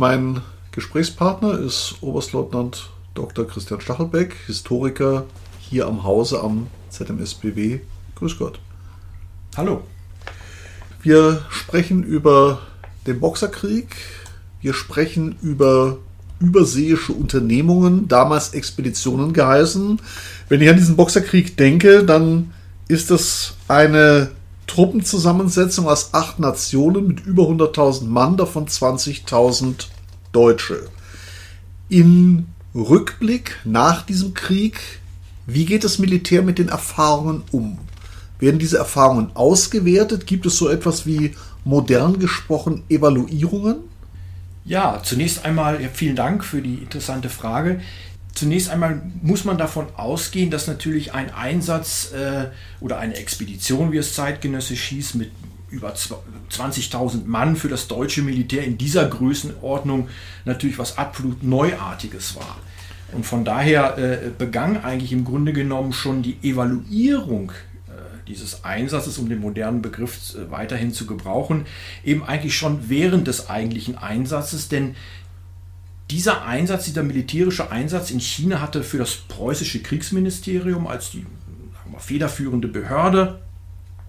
mein Gesprächspartner ist Oberstleutnant Dr. Christian Stachelbeck, Historiker hier am Hause am ZMSBW. Grüß Gott. Hallo. Wir sprechen über den Boxerkrieg. Wir sprechen über überseeische Unternehmungen, damals Expeditionen geheißen. Wenn ich an diesen Boxerkrieg denke, dann ist das eine Truppenzusammensetzung aus acht Nationen mit über 100.000 Mann, davon 20.000 Deutsche. In Rückblick nach diesem Krieg, wie geht das Militär mit den Erfahrungen um? Werden diese Erfahrungen ausgewertet? Gibt es so etwas wie modern gesprochen Evaluierungen? Ja, zunächst einmal vielen Dank für die interessante Frage. Zunächst einmal muss man davon ausgehen, dass natürlich ein Einsatz äh, oder eine Expedition, wie es zeitgenössisch hieß, mit über 20.000 Mann für das deutsche Militär in dieser Größenordnung natürlich was absolut Neuartiges war. Und von daher äh, begann eigentlich im Grunde genommen schon die Evaluierung äh, dieses Einsatzes, um den modernen Begriff äh, weiterhin zu gebrauchen, eben eigentlich schon während des eigentlichen Einsatzes, denn dieser Einsatz, dieser militärische Einsatz in China hatte für das preußische Kriegsministerium als die wir, federführende Behörde,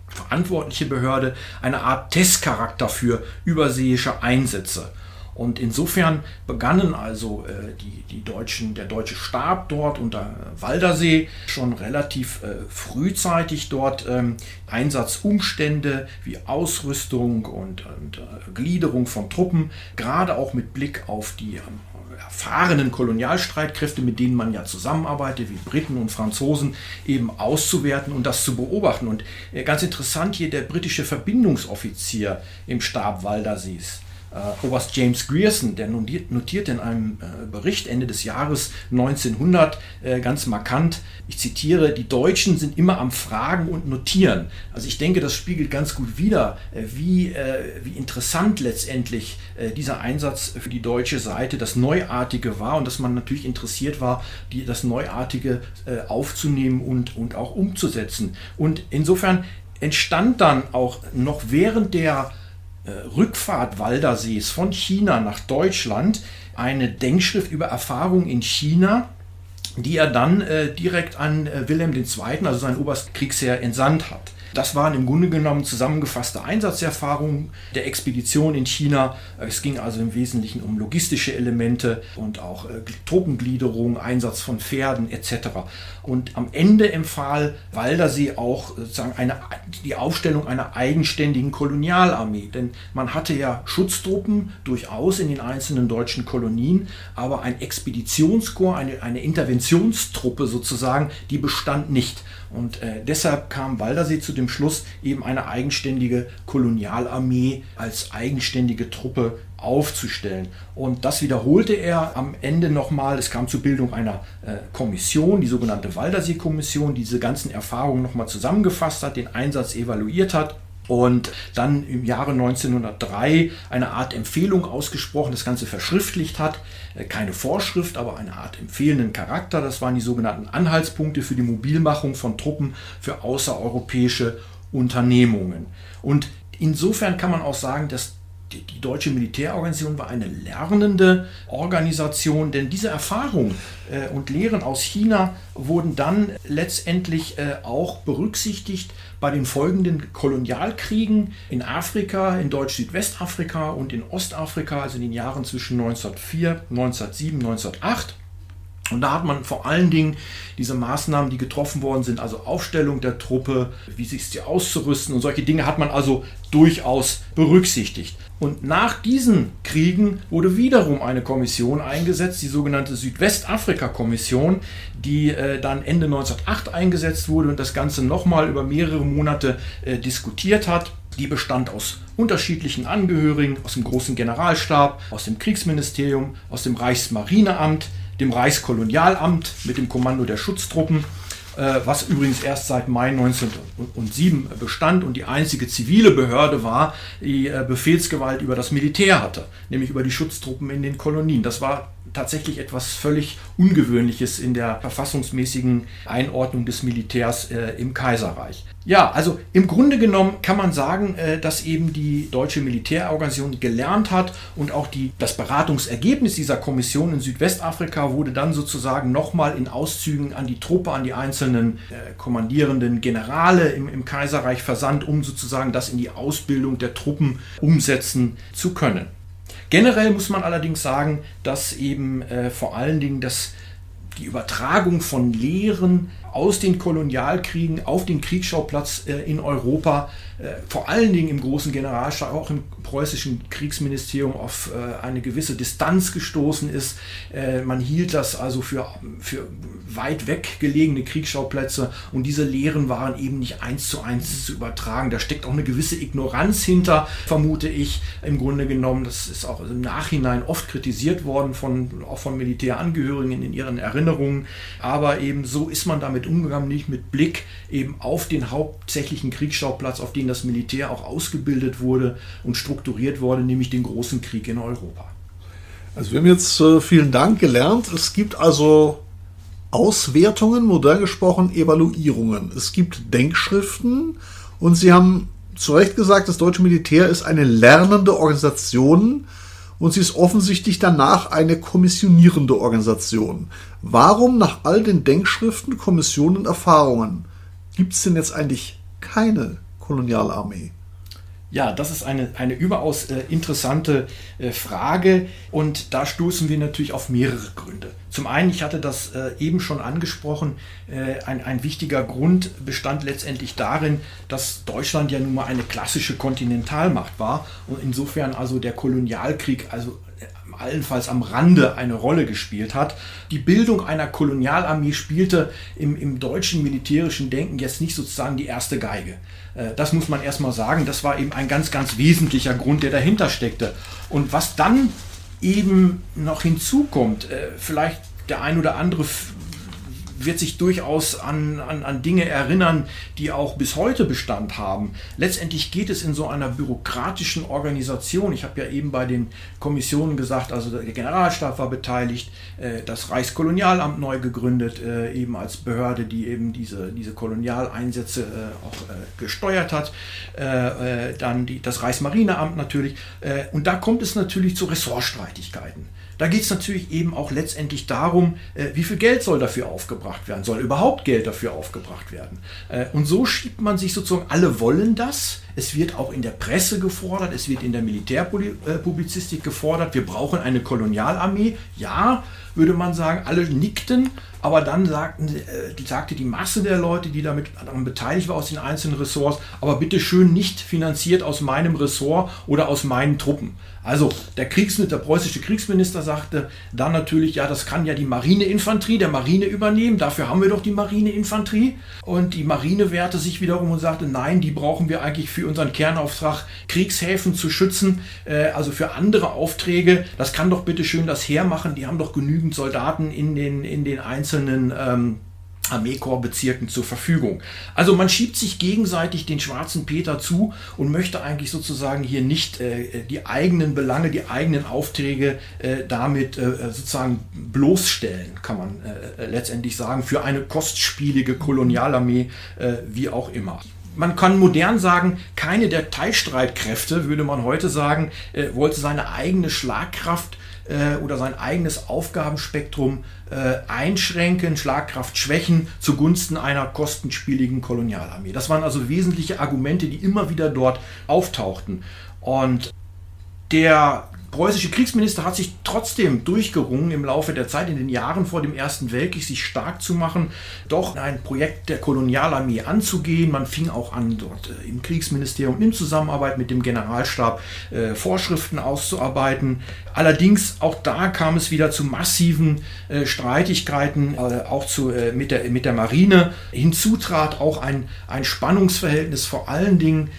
verantwortliche Behörde, eine Art Testcharakter für überseeische Einsätze. Und insofern begannen also äh, die, die Deutschen, der deutsche Stab dort unter Waldersee schon relativ äh, frühzeitig dort ähm, Einsatzumstände wie Ausrüstung und, und äh, Gliederung von Truppen, gerade auch mit Blick auf die ähm, erfahrenen Kolonialstreitkräfte, mit denen man ja zusammenarbeitet, wie Briten und Franzosen, eben auszuwerten und das zu beobachten. Und äh, ganz interessant hier der britische Verbindungsoffizier im Stab Waldersees äh, Oberst James Grierson, der notiert in einem äh, Bericht Ende des Jahres 1900 äh, ganz markant, ich zitiere, die Deutschen sind immer am Fragen und Notieren. Also ich denke, das spiegelt ganz gut wider, äh, wie, äh, wie interessant letztendlich äh, dieser Einsatz für die deutsche Seite, das Neuartige war und dass man natürlich interessiert war, die, das Neuartige aufzunehmen und, und auch umzusetzen. Und insofern entstand dann auch noch während der Rückfahrt Waldersees von China nach Deutschland eine Denkschrift über Erfahrungen in China, die er dann äh, direkt an äh, Wilhelm II., also seinen Oberstkriegsherr, entsandt hat. Das waren im Grunde genommen zusammengefasste Einsatzerfahrungen der Expedition in China. Es ging also im Wesentlichen um logistische Elemente und auch äh, Truppengliederung, Einsatz von Pferden etc. Und am Ende empfahl Waldersee auch sozusagen eine, die Aufstellung einer eigenständigen Kolonialarmee. Denn man hatte ja Schutztruppen durchaus in den einzelnen deutschen Kolonien, aber ein Expeditionskorps, eine, eine Interventionstruppe sozusagen, die bestand nicht. Und äh, deshalb kam Waldersee zu dem Schluss, eben eine eigenständige Kolonialarmee als eigenständige Truppe aufzustellen. Und das wiederholte er am Ende nochmal. Es kam zur Bildung einer äh, Kommission, die sogenannte Waldersee-Kommission, die diese ganzen Erfahrungen nochmal zusammengefasst hat, den Einsatz evaluiert hat und dann im Jahre 1903 eine Art Empfehlung ausgesprochen, das Ganze verschriftlicht hat. Äh, keine Vorschrift, aber eine Art empfehlenden Charakter. Das waren die sogenannten Anhaltspunkte für die Mobilmachung von Truppen für außereuropäische Unternehmungen. Und insofern kann man auch sagen, dass die, die, deutsche Militärorganisation war eine lernende Organisation, denn diese Erfahrungen äh, und Lehren aus China wurden dann letztendlich äh, auch berücksichtigt bei den folgenden Kolonialkriegen in Afrika, in Deutsch-Südwestafrika und in Ostafrika, also in den Jahren zwischen 1904, 1907, 1908. Und da hat man vor allen Dingen diese Maßnahmen, die getroffen worden sind, also Aufstellung der Truppe, wie sich sie auszurüsten und solche Dinge hat man also durchaus berücksichtigt. Und nach diesen Kriegen wurde wiederum eine Kommission eingesetzt, die sogenannte Südwestafrika-Kommission, die äh, dann Ende 1908 eingesetzt wurde und das Ganze nochmal über mehrere Monate äh, diskutiert hat. Die bestand aus unterschiedlichen Angehörigen, aus dem großen Generalstab, aus dem Kriegsministerium, aus dem Reichsmarineamt, dem Reichskolonialamt mit dem Kommando der Schutztruppen äh, was übrigens erst seit Mai 1907 bestand und die einzige zivile Behörde war, die äh, Befehlsgewalt über das Militär hatte, nämlich über die Schutztruppen in den Kolonien. Das war tatsächlich etwas völlig Ungewöhnliches in der verfassungsmäßigen Einordnung des Militärs äh, im Kaiserreich. Ja, also im Grunde genommen kann man sagen, äh, dass eben die deutsche Militärorganisation gelernt hat und auch die, das Beratungsergebnis dieser Kommission in Südwestafrika wurde dann sozusagen nochmal in Auszügen an die Truppe, an die einzelnen äh, kommandierenden Generale im, im Kaiserreich versandt, um sozusagen das in die Ausbildung der Truppen umsetzen zu können. Generell muss man allerdings sagen, dass eben äh, vor allen Dingen das, die Übertragung von Lehren aus den Kolonialkriegen auf den Kriegsschauplatz äh, in Europa, vor allen Dingen im großen Generalstab, auch im preußischen Kriegsministerium auf äh, eine gewisse Distanz gestoßen ist. Äh, man hielt das also für, für weit weg gelegene Kriegsschauplätze und diese Lehren waren eben nicht eins zu eins zu übertragen. Da steckt auch eine gewisse Ignoranz hinter, vermute ich, im Grunde genommen. Das ist auch im Nachhinein oft kritisiert worden, von, auch von Militärangehörigen in ihren Erinnerungen. Aber eben so ist man damit umgegangen, nicht mit Blick eben auf den hauptsächlichen Kriegsschauplatz, auf den das Militär auch ausgebildet wurde und strukturiert wurde, nämlich den großen Krieg in Europa. Also wir haben jetzt äh, vielen Dank gelernt. Es gibt also Auswertungen, modern gesprochen Evaluierungen. Es gibt Denkschriften und Sie haben zu Recht gesagt, das deutsche Militär ist eine lernende Organisation und sie ist offensichtlich danach eine kommissionierende Organisation. Warum nach all den Denkschriften, Kommissionen, Erfahrungen gibt es denn jetzt eigentlich keine Kolonialarmee? Ja, das ist eine, eine überaus äh, interessante äh, Frage und da stoßen wir natürlich auf mehrere Gründe. Zum einen, ich hatte das äh, eben schon angesprochen, äh, ein, ein wichtiger Grund bestand letztendlich darin, dass Deutschland ja nun mal eine klassische Kontinentalmacht war und insofern also der Kolonialkrieg also allenfalls am Rande eine Rolle gespielt hat. Die Bildung einer Kolonialarmee spielte im, im deutschen militärischen Denken jetzt nicht sozusagen die erste Geige. Äh, das muss man erstmal sagen. Das war eben ein ganz, ganz wesentlicher Grund, der dahinter steckte. Und was dann eben noch hinzukommt, äh, vielleicht der ein oder andere wird sich durchaus an, an, an Dinge erinnern, die auch bis heute Bestand haben. Letztendlich geht es in so einer bürokratischen Organisation. Ich habe ja eben bei den Kommissionen gesagt, also der Generalstab war beteiligt, äh, das Reichskolonialamt neu gegründet, äh, eben als Behörde, die eben diese, diese Kolonialeinsätze äh, auch gesteuert hat. Dann die, das Reichsmarineamt natürlich. Und da kommt es natürlich zu Ressortstreitigkeiten. Da geht es natürlich eben auch letztendlich darum, äh, wie viel Geld soll dafür aufgebracht werden, soll überhaupt Geld dafür aufgebracht werden. Äh, und so schiebt man sich sozusagen, alle wollen das, es wird auch in der Presse gefordert, es wird in der Militärpublizistik gefordert, wir brauchen eine Kolonialarmee. Ja, würde man sagen, alle nickten, aber dann sagten, äh, sagte die Masse der Leute, die damit daran beteiligt war aus den einzelnen Ressorts, aber bitte schön nicht finanziert aus meinem Ressort oder aus meinen Truppen. Also der Kriegsminister, der preußische Kriegsminister sagte dann natürlich, ja, das kann ja die Marineinfanterie der Marine übernehmen, dafür haben wir doch die Marineinfanterie. Und die Marine wehrte sich wiederum und sagte, nein, die brauchen wir eigentlich für unseren Kernauftrag, Kriegshäfen zu schützen, äh, also für andere Aufträge. Das kann doch bitte schön das Heer machen, die haben doch genügend Soldaten in den, in den einzelnen ähm, Armeekorpsbezirken zur Verfügung. Also man schiebt sich gegenseitig den schwarzen Peter zu und möchte eigentlich sozusagen hier nicht äh, die eigenen Belange, die eigenen Aufträge äh, damit äh, sozusagen bloßstellen, kann man äh, letztendlich sagen, für eine kostspielige Kolonialarmee, äh, wie auch immer man kann modern sagen, keine der Teilstreitkräfte, würde man heute sagen, äh, wollte seine eigene Schlagkraft äh, oder sein eigenes Aufgabenspektrum äh, einschränken, Schlagkraft schwächen zugunsten einer kostenspieligen Kolonialarmee. Das waren also wesentliche Argumente, die immer wieder dort auftauchten. Und der preußische Kriegsminister hat sich trotzdem durchgerungen, im Laufe der Zeit, in den Jahren vor dem Ersten Weltkrieg, sich stark zu machen, doch ein Projekt der Kolonialarmee anzugehen. Man fing auch an, dort äh, im Kriegsministerium in Zusammenarbeit mit dem Generalstab äh, Vorschriften auszuarbeiten. Allerdings auch da kam es wieder zu massiven äh, Streitigkeiten, auch zu, mit, der, mit der Marine. Hinzu trat auch ein, ein Spannungsverhältnis vor allen Dingen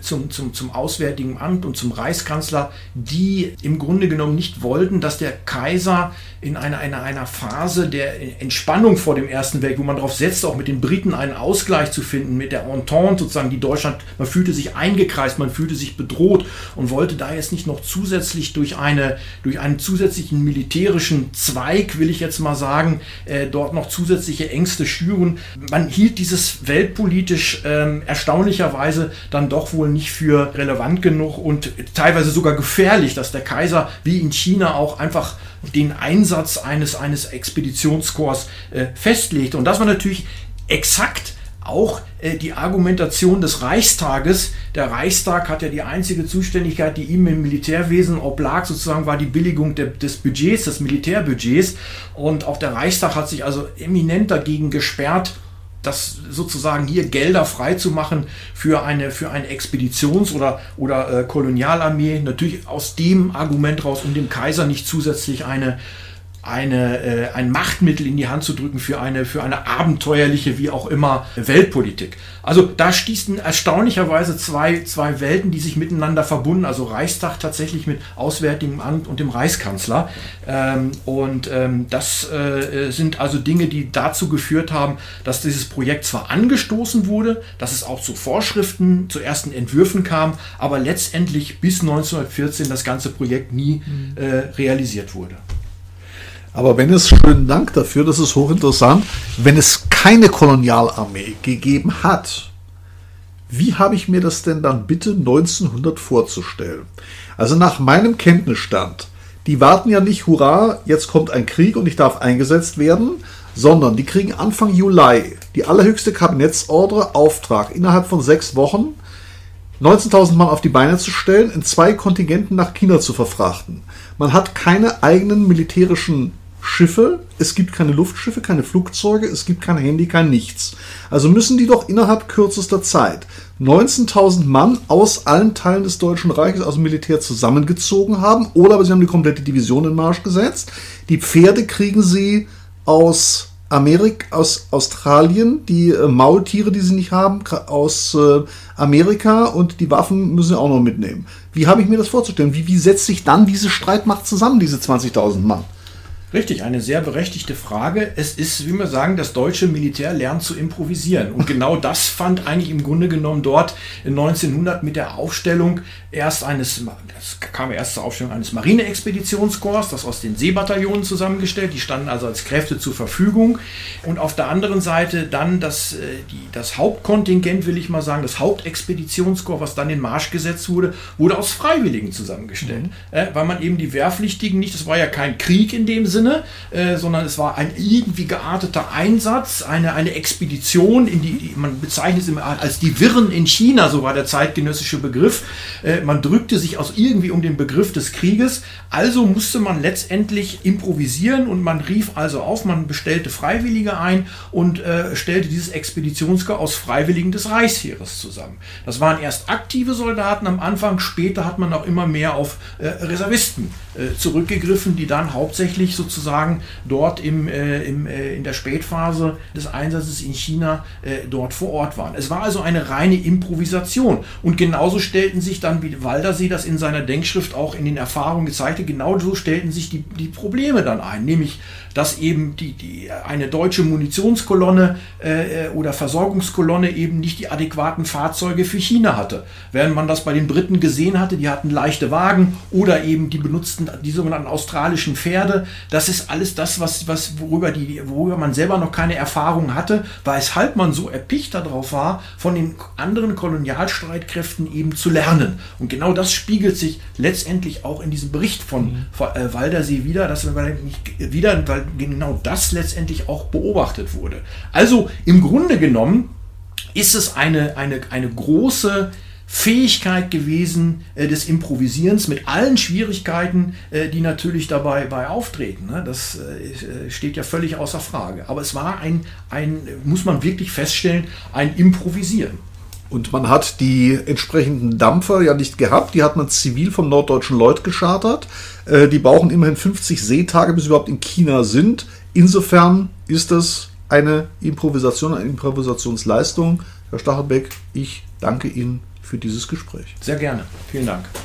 zum, zum, zum Auswärtigen Amt und zum Reichskanzler, die im Grunde genommen nicht wollten, dass der Kaiser in einer, einer, einer Phase der Entspannung vor dem Ersten Weltkrieg, wo man darauf setzt, auch mit den Briten einen Ausgleich zu finden, mit der Entente sozusagen, die Deutschland, man fühlte sich eingekreist, man fühlte sich bedroht und wollte da jetzt nicht noch zusätzlich durch, eine, durch einen zusätzlichen militärischen Zweig, will ich jetzt mal sagen, äh, dort noch zusätzliche Ängste schüren. Man hielt dieses weltpolitisch äh, erstaunlicherweise dann doch wohl nicht für relevant genug und teilweise sogar gefährlich, dass der Kaiser wie in China auch einfach den Einsatz eines, eines Expeditionskorps äh, festlegt. Und das war natürlich exakt auch äh, die Argumentation des Reichstages. Der Reichstag hat ja die einzige Zuständigkeit, die ihm im Militärwesen oblag, sozusagen war die Billigung de, des Budgets, des Militärbudgets. Und auch der Reichstag hat sich also eminent dagegen gesperrt, das sozusagen hier Gelder freizumachen für eine, für eine Expeditions- oder, oder äh, Kolonialarmee. Natürlich aus dem Argument raus, um dem Kaiser nicht zusätzlich eine, eine, äh, ein Machtmittel in die Hand zu drücken für eine, für eine abenteuerliche, wie auch immer, Weltpolitik. Also da stießen erstaunlicherweise zwei, zwei Welten, die sich miteinander verbunden, also Reichstag tatsächlich mit Auswärtigem Amt und dem Reichskanzler. Ähm, und ähm, das äh, sind also Dinge, die dazu geführt haben, dass dieses Projekt zwar angestoßen wurde, dass es auch zu Vorschriften, zu ersten Entwürfen kam, aber letztendlich bis 1914 das ganze Projekt nie mhm. äh, realisiert wurde. Aber wenn es, schönen Dank dafür, das ist hochinteressant, wenn es keine Kolonialarmee gegeben hat, wie habe ich mir das denn dann bitte 1900 vorzustellen? Also nach meinem Kenntnisstand, die warten ja nicht, hurra, jetzt kommt ein Krieg und ich darf eingesetzt werden, sondern die kriegen Anfang Juli die allerhöchste Kabinettsordre Auftrag innerhalb von sechs Wochen 19.000 Mann auf die Beine zu stellen, in zwei Kontingenten nach China zu verfrachten. Man hat keine eigenen militärischen Schiffe, es gibt keine Luftschiffe, keine Flugzeuge, es gibt kein Handy, kein nichts. Also müssen die doch innerhalb kürzester Zeit 19.000 Mann aus allen Teilen des Deutschen Reiches aus dem Militär zusammengezogen haben oder aber sie haben die komplette Division in Marsch gesetzt. Die Pferde kriegen sie aus Amerika, aus Australien, die äh, Maultiere, die sie nicht haben, aus äh, Amerika und die Waffen müssen sie auch noch mitnehmen. Wie habe ich mir das vorzustellen? Wie, wie setzt sich dann diese Streitmacht zusammen, diese 20.000 Mann? Richtig, eine sehr berechtigte Frage. Es ist, wie wir sagen, das deutsche Militär lernt zu improvisieren. Und genau das fand eigentlich im Grunde genommen dort in 1900 mit der Aufstellung erst eines, das kam erst zur Aufstellung eines Marineexpeditionskorps, das aus den Seebataillonen zusammengestellt, die standen also als Kräfte zur Verfügung. Und auf der anderen Seite dann das, äh, die, das Hauptkontingent, will ich mal sagen, das Hauptexpeditionskorps, was dann in Marsch gesetzt wurde, wurde aus Freiwilligen zusammengestellt. Mhm. Äh, weil man eben die Wehrpflichtigen nicht, das war ja kein Krieg in dem Sinne, äh, sondern es war ein irgendwie gearteter Einsatz, eine, eine Expedition, in die man bezeichnet es immer als die Wirren in China, so war der zeitgenössische Begriff. Äh, man drückte sich aus irgendwie um den Begriff des Krieges, also musste man letztendlich improvisieren und man rief also auf, man bestellte Freiwillige ein und äh, stellte dieses Expeditionskorps aus Freiwilligen des Reichsheeres zusammen. Das waren erst aktive Soldaten am Anfang, später hat man auch immer mehr auf äh, Reservisten äh, zurückgegriffen, die dann hauptsächlich sozusagen dort im, äh, im, äh, in der Spätphase des Einsatzes in China äh, dort vor Ort waren. Es war also eine reine Improvisation. Und genauso stellten sich dann, wie Waldersee das in seiner Denkschrift auch in den Erfahrungen gezeigt hat, genauso stellten sich die, die Probleme dann ein. Nämlich dass eben die, die, eine deutsche Munitionskolonne äh, oder Versorgungskolonne eben nicht die adäquaten Fahrzeuge für China hatte. Während man das bei den Briten gesehen hatte, die hatten leichte Wagen oder eben die benutzten die sogenannten australischen Pferde. Das ist alles das, was, was, worüber, die, worüber man selber noch keine Erfahrung hatte, weshalb man so erpicht darauf war, von den anderen Kolonialstreitkräften eben zu lernen. Und genau das spiegelt sich letztendlich auch in diesem Bericht von, mhm. äh, Waldersee wieder, dass wir nicht wieder, weil genau das letztendlich auch beobachtet wurde. Also im Grunde genommen ist es eine, eine, eine große Fähigkeit gewesen äh, des Improvisierens mit allen Schwierigkeiten, äh, die natürlich dabei bei auftreten. Ne? Das äh, äh, steht ja völlig außer Frage. Aber es war ein, ein, muss man wirklich feststellen, ein Improvisieren. Und man hat die entsprechenden Dampfer ja nicht gehabt, die hat man zivil vom norddeutschen Lloyd geschartert. Äh, die brauchen immerhin 50 Seetage, bis sie überhaupt in China sind. Insofern ist das eine Improvisation, eine Improvisationsleistung. Herr Stachelbeck, ich danke Ihnen für dieses Gespräch. Sehr gerne. Vielen Dank.